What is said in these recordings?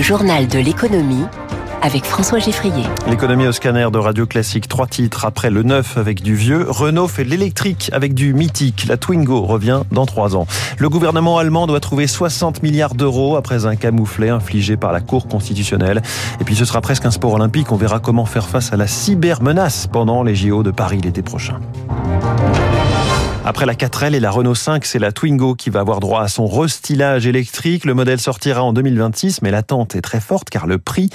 Le journal de l'économie avec François Geffrier. L'économie au scanner de Radio Classique, trois titres après le neuf avec du vieux. Renault fait l'électrique avec du mythique. La Twingo revient dans trois ans. Le gouvernement allemand doit trouver 60 milliards d'euros après un camouflet infligé par la Cour constitutionnelle. Et puis ce sera presque un sport olympique. On verra comment faire face à la cybermenace pendant les JO de Paris l'été prochain. Après la 4L et la Renault 5, c'est la Twingo qui va avoir droit à son restylage électrique. Le modèle sortira en 2026, mais l'attente est très forte car le prix,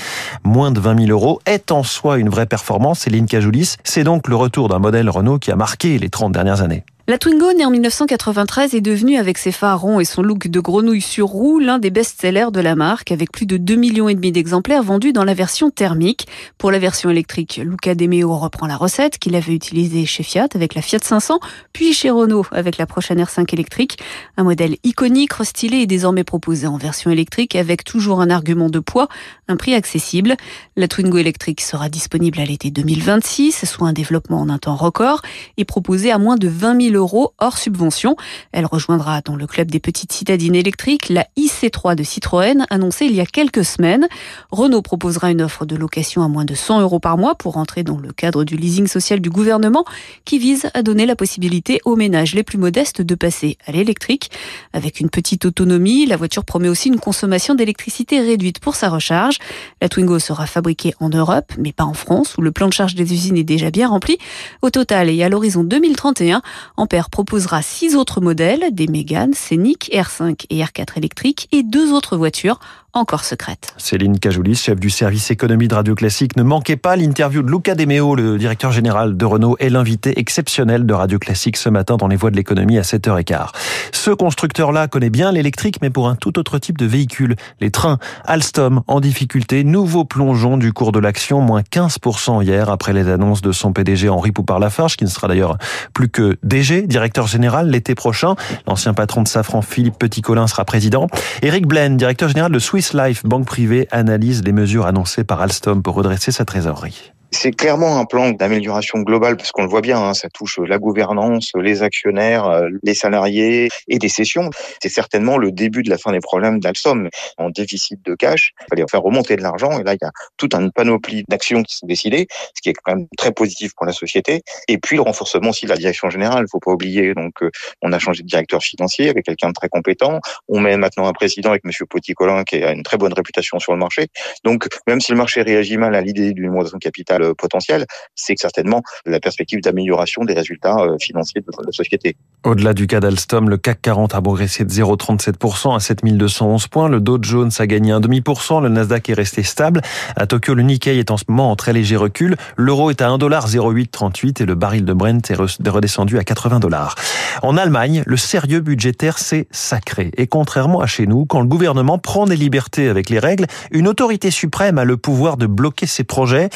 moins de 20 000 euros, est en soi une vraie performance. Céline Cajoulis, c'est donc le retour d'un modèle Renault qui a marqué les 30 dernières années. La Twingo, née en 1993, est devenue, avec ses phares ronds et son look de grenouille sur roue, l'un des best-sellers de la marque, avec plus de 2 millions et demi d'exemplaires vendus dans la version thermique. Pour la version électrique, Luca De Meo reprend la recette qu'il avait utilisée chez Fiat avec la Fiat 500, puis chez Renault avec la prochaine R5 électrique. Un modèle iconique, restylé et désormais proposé en version électrique avec toujours un argument de poids, un prix accessible. La Twingo électrique sera disponible à l'été 2026, soit un développement en un temps record, et proposée à moins de 20 000 euros hors subvention. Elle rejoindra dans le club des petites citadines électriques la IC3 de Citroën, annoncée il y a quelques semaines. Renault proposera une offre de location à moins de 100 euros par mois pour entrer dans le cadre du leasing social du gouvernement qui vise à donner la possibilité aux ménages les plus modestes de passer à l'électrique. Avec une petite autonomie, la voiture promet aussi une consommation d'électricité réduite pour sa recharge. La Twingo sera fabriquée en Europe, mais pas en France, où le plan de charge des usines est déjà bien rempli. Au total, et à l'horizon 2031, Ampère proposera six autres modèles, des Mégane, Scénic, R5 et R4 électriques, et deux autres voitures encore secrètes. Céline Cajoulis, chef du service économie de Radio Classique. Ne manquez pas l'interview de Luca Demeo, le directeur général de Renault, et l'invité exceptionnel de Radio Classique ce matin dans les voies de l'économie à 7h15. Ce constructeur-là connaît bien l'électrique, mais pour un tout autre type de véhicule. Les trains. Alstom en difficulté. Nouveau plongeon du cours de l'action, moins 15% hier après les annonces de son PDG Henri Poupard-Lafarge, qui ne sera d'ailleurs plus que DG, directeur général l'été prochain. L'ancien patron de Safran, Philippe Petit-Colin, sera président. Eric Blaine, directeur général de Swiss Life, banque privée, analyse les mesures annoncées par Alstom pour redresser sa trésorerie. C'est clairement un plan d'amélioration globale parce qu'on le voit bien, hein, ça touche la gouvernance, les actionnaires, les salariés et des sessions. C'est certainement le début de la fin des problèmes d'Alstom. En déficit de cash, il fallait faire remonter de l'argent et là il y a toute une panoplie d'actions qui sont décidées, ce qui est quand même très positif pour la société. Et puis le renforcement aussi de la direction générale, faut pas oublier. Donc on a changé de directeur financier avec quelqu'un de très compétent. On met maintenant un président avec Monsieur Poticolin qui a une très bonne réputation sur le marché. Donc même si le marché réagit mal à l'idée d'une de capital potentiel, c'est certainement la perspective d'amélioration des résultats financiers de la société. Au-delà du cas d'Alstom, le CAC 40 a progressé de 0,37% à 7211 points. Le Dow Jones a gagné un demi pour cent. Le Nasdaq est resté stable. À Tokyo, le Nikkei est en ce moment en très léger recul. L'euro est à 1,0838 et le baril de Brent est redescendu à 80 dollars. En Allemagne, le sérieux budgétaire, c'est sacré. Et contrairement à chez nous, quand le gouvernement prend des libertés avec les règles, une autorité suprême a le pouvoir de bloquer ses projets.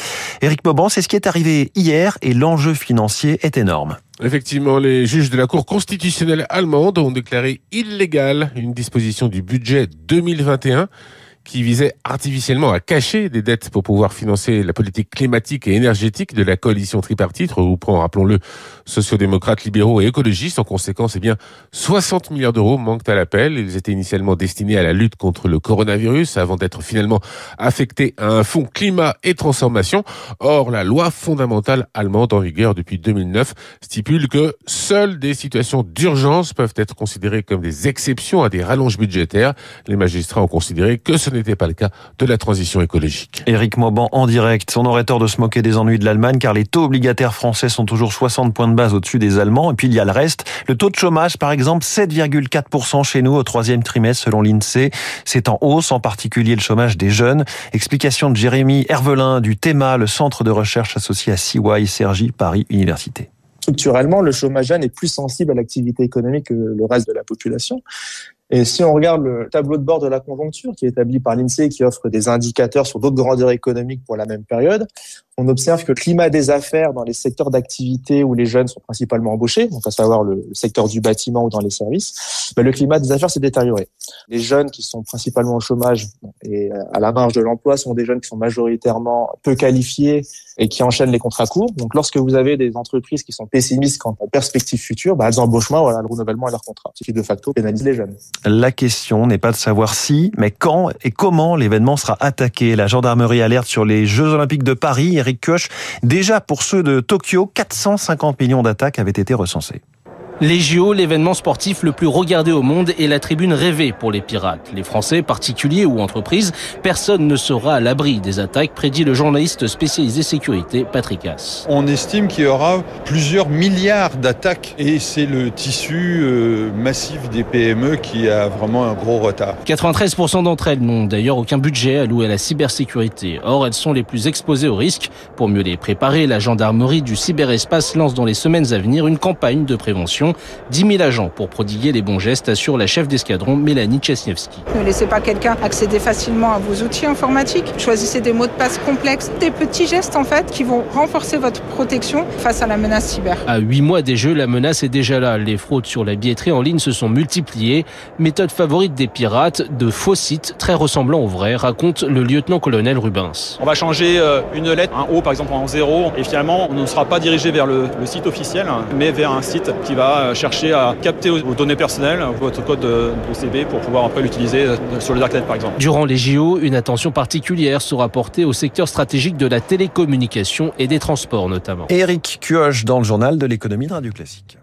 C'est ce qui est arrivé hier et l'enjeu financier est énorme. Effectivement, les juges de la Cour constitutionnelle allemande ont déclaré illégale une disposition du budget 2021 qui visait artificiellement à cacher des dettes pour pouvoir financer la politique climatique et énergétique de la coalition tripartite, regroupant, rappelons-le, sociodémocrates, libéraux et écologistes. En conséquence, eh bien, 60 milliards d'euros manquent à l'appel. Ils étaient initialement destinés à la lutte contre le coronavirus avant d'être finalement affectés à un fonds climat et transformation. Or, la loi fondamentale allemande en vigueur depuis 2009 stipule que seules des situations d'urgence peuvent être considérées comme des exceptions à des rallonges budgétaires. Les magistrats ont considéré que ce n'était pas le cas de la transition écologique. Éric Mauban en direct. On aurait tort de se moquer des ennuis de l'Allemagne car les taux obligataires français sont toujours 60 points de base au-dessus des Allemands. Et puis il y a le reste. Le taux de chômage, par exemple, 7,4% chez nous au troisième trimestre selon l'INSEE. C'est en hausse, en particulier le chômage des jeunes. Explication de Jérémy Hervelin du THEMA, le centre de recherche associé à CY Sergi Paris Université structurellement, le chômage jeune est plus sensible à l'activité économique que le reste de la population. Et si on regarde le tableau de bord de la conjoncture qui est établi par l'INSEE qui offre des indicateurs sur d'autres grandeurs économiques pour la même période, on observe que le climat des affaires dans les secteurs d'activité où les jeunes sont principalement embauchés, donc à savoir le secteur du bâtiment ou dans les services, ben le climat des affaires s'est détérioré. Les jeunes qui sont principalement au chômage et à la marge de l'emploi sont des jeunes qui sont majoritairement peu qualifiés et qui enchaînent les contrats courts. Donc lorsque vous avez des entreprises qui sont pessimistes quant aux perspectives futures, ben elles embauchent moins voilà, le renouvellement de leur contrat, ce qui de facto pénalise les jeunes. La question n'est pas de savoir si, mais quand et comment l'événement sera attaqué. La gendarmerie alerte sur les Jeux Olympiques de Paris. Eric Koch, déjà pour ceux de Tokyo, 450 millions d'attaques avaient été recensées. Les JO, l'événement sportif le plus regardé au monde et la tribune rêvée pour les pirates. Les Français, particuliers ou entreprises, personne ne sera à l'abri des attaques, prédit le journaliste spécialisé sécurité Patrick As. On estime qu'il y aura plusieurs milliards d'attaques et c'est le tissu euh, massif des PME qui a vraiment un gros retard. 93% d'entre elles n'ont d'ailleurs aucun budget alloué à la cybersécurité. Or, elles sont les plus exposées au risque. Pour mieux les préparer, la gendarmerie du cyberespace lance dans les semaines à venir une campagne de prévention 10 000 agents pour prodiguer les bons gestes, assure la chef d'escadron Mélanie Chesniewski. Ne laissez pas quelqu'un accéder facilement à vos outils informatiques. Choisissez des mots de passe complexes, des petits gestes en fait qui vont renforcer votre protection face à la menace cyber. À 8 mois des jeux, la menace est déjà là. Les fraudes sur la billetterie en ligne se sont multipliées. Méthode favorite des pirates, de faux sites très ressemblants aux vrais, raconte le lieutenant-colonel Rubens. On va changer euh, une lettre, un O par exemple en 0, et finalement on ne sera pas dirigé vers le, le site officiel, mais vers un site qui va chercher à capter vos données personnelles, votre code de CB pour pouvoir après l'utiliser sur le darknet par exemple. Durant les JO, une attention particulière sera portée au secteur stratégique de la télécommunication et des transports notamment. Eric Cuoche dans le journal de l'économie de Radio Classique.